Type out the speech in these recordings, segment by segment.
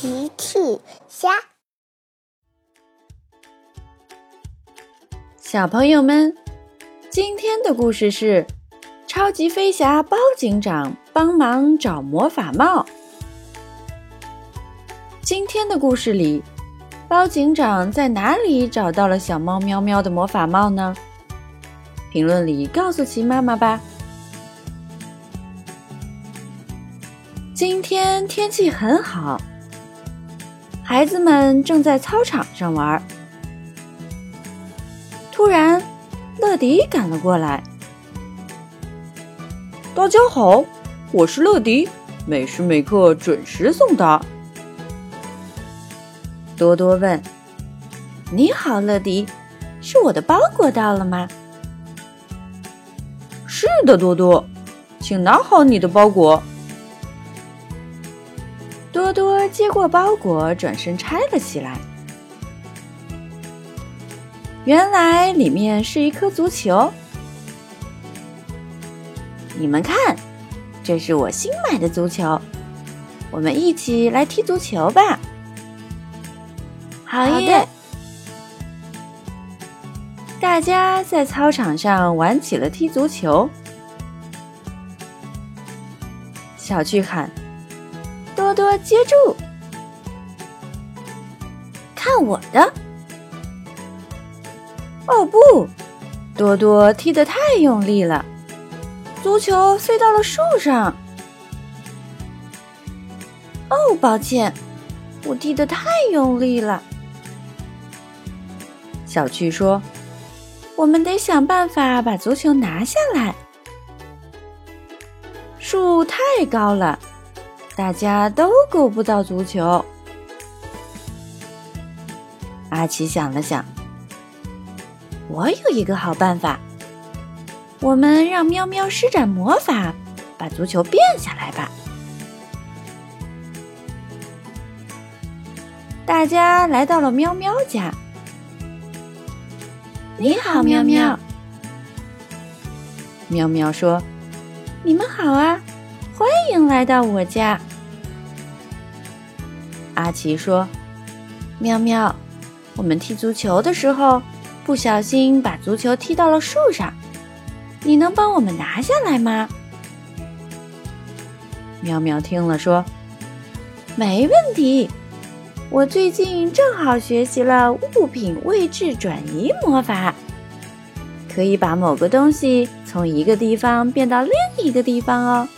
奇趣虾，小朋友们，今天的故事是超级飞侠包警长帮忙找魔法帽。今天的故事里，包警长在哪里找到了小猫喵喵的魔法帽呢？评论里告诉奇妈妈吧。今天天气很好，孩子们正在操场上玩。突然，乐迪赶了过来。大家好，我是乐迪，每时每刻准时送达。多多问：“你好，乐迪，是我的包裹到了吗？”“是的，多多，请拿好你的包裹。”多多接过包裹，转身拆了起来。原来里面是一颗足球。你们看，这是我新买的足球，我们一起来踢足球吧。好耶！大家在操场上玩起了踢足球。小巨喊。多多接住！看我的！哦不，多多踢得太用力了，足球飞到了树上。哦，抱歉，我踢得太用力了。小趣说：“我们得想办法把足球拿下来。树太高了。”大家都够不到足球。阿奇想了想，我有一个好办法，我们让喵喵施展魔法，把足球变下来吧。大家来到了喵喵家。你好，喵喵。喵喵说：“你们好啊，欢迎来到我家。”阿奇说：“喵喵，我们踢足球的时候不小心把足球踢到了树上，你能帮我们拿下来吗？”喵喵听了说：“没问题，我最近正好学习了物品位置转移魔法，可以把某个东西从一个地方变到另一个地方哦。”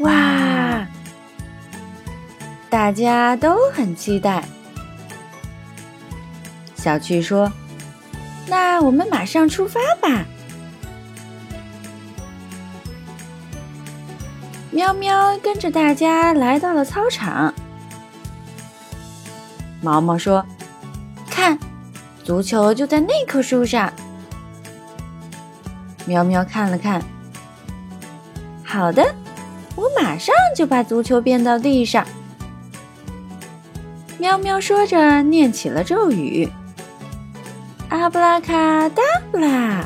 哇！大家都很期待。小趣说：“那我们马上出发吧。”喵喵跟着大家来到了操场。毛毛说：“看，足球就在那棵树上。”喵喵看了看，好的，我马上就把足球变到地上。喵喵说着，念起了咒语：“阿布拉卡达布拉。”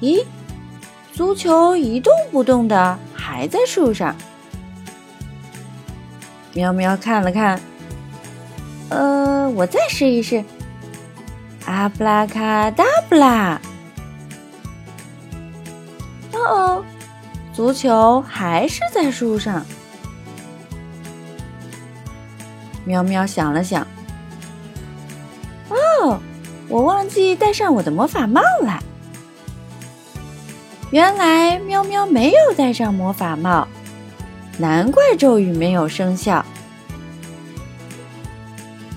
咦，足球一动不动的，还在树上。喵喵看了看，呃，我再试一试：“阿布拉卡达布拉。”哦哦，足球还是在树上。喵喵想了想，哦，我忘记戴上我的魔法帽了。原来喵喵没有戴上魔法帽，难怪咒语没有生效。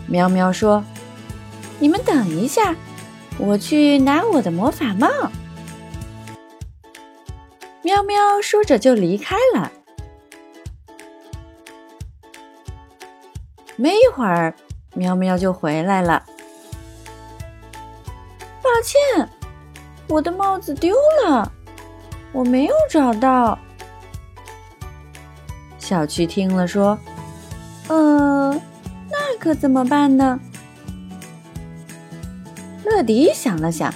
喵喵说：“你们等一下，我去拿我的魔法帽。”喵喵说着就离开了。没一会儿，喵喵就回来了。抱歉，我的帽子丢了，我没有找到。小趣听了说：“呃，那可怎么办呢？”乐迪想了想，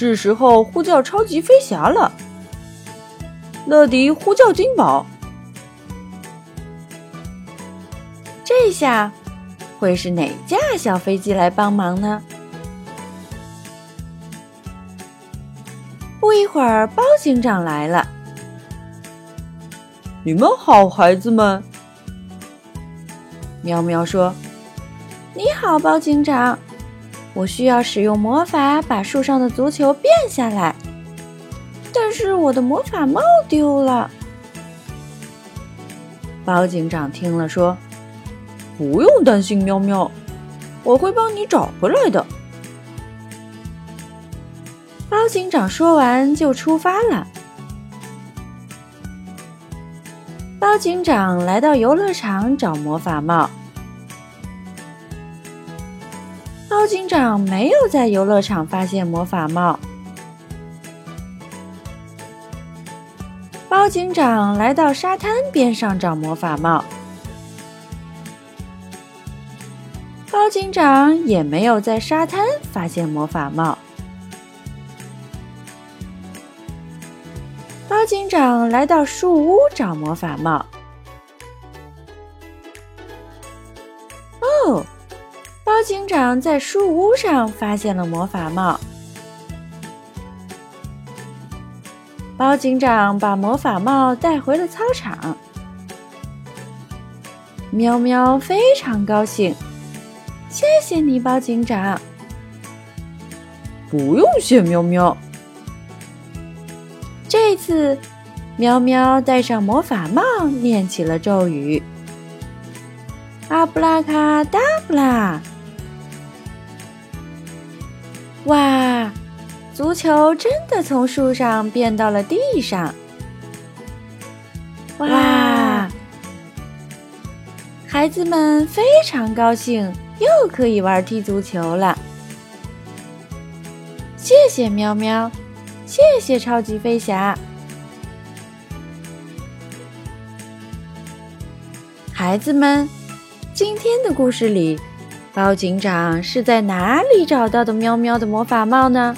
是时候呼叫超级飞侠了。乐迪呼叫金宝。这下会是哪架小飞机来帮忙呢？不一会儿，包警长来了。你们好，孩子们。喵喵说：“你好，包警长。我需要使用魔法把树上的足球变下来，但是我的魔法帽丢了。”包警长听了说：“不用担心，喵喵，我会帮你找回来的。”包警长说完就出发了。包警长来到游乐场找魔法帽。包警长没有在游乐场发现魔法帽。包警长来到沙滩边上找魔法帽。包警长也没有在沙滩发现魔法帽。包警长来到树屋找魔法帽。哦，警长在树屋上发现了魔法帽。包警长把魔法帽带回了操场。喵喵非常高兴，谢谢你，包警长。不用谢，喵喵。这次，喵喵戴上魔法帽，念起了咒语：“阿布拉卡达布拉！”哇，足球真的从树上变到了地上！哇，孩子们非常高兴，又可以玩踢足球了。谢谢喵喵。谢谢超级飞侠，孩子们，今天的故事里，包警长是在哪里找到的喵喵的魔法帽呢？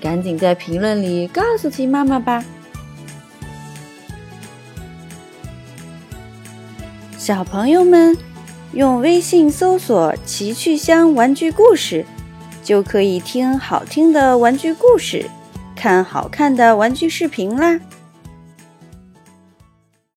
赶紧在评论里告诉鸡妈妈吧！小朋友们，用微信搜索“奇趣箱玩具故事”，就可以听好听的玩具故事。看好看的玩具视频啦！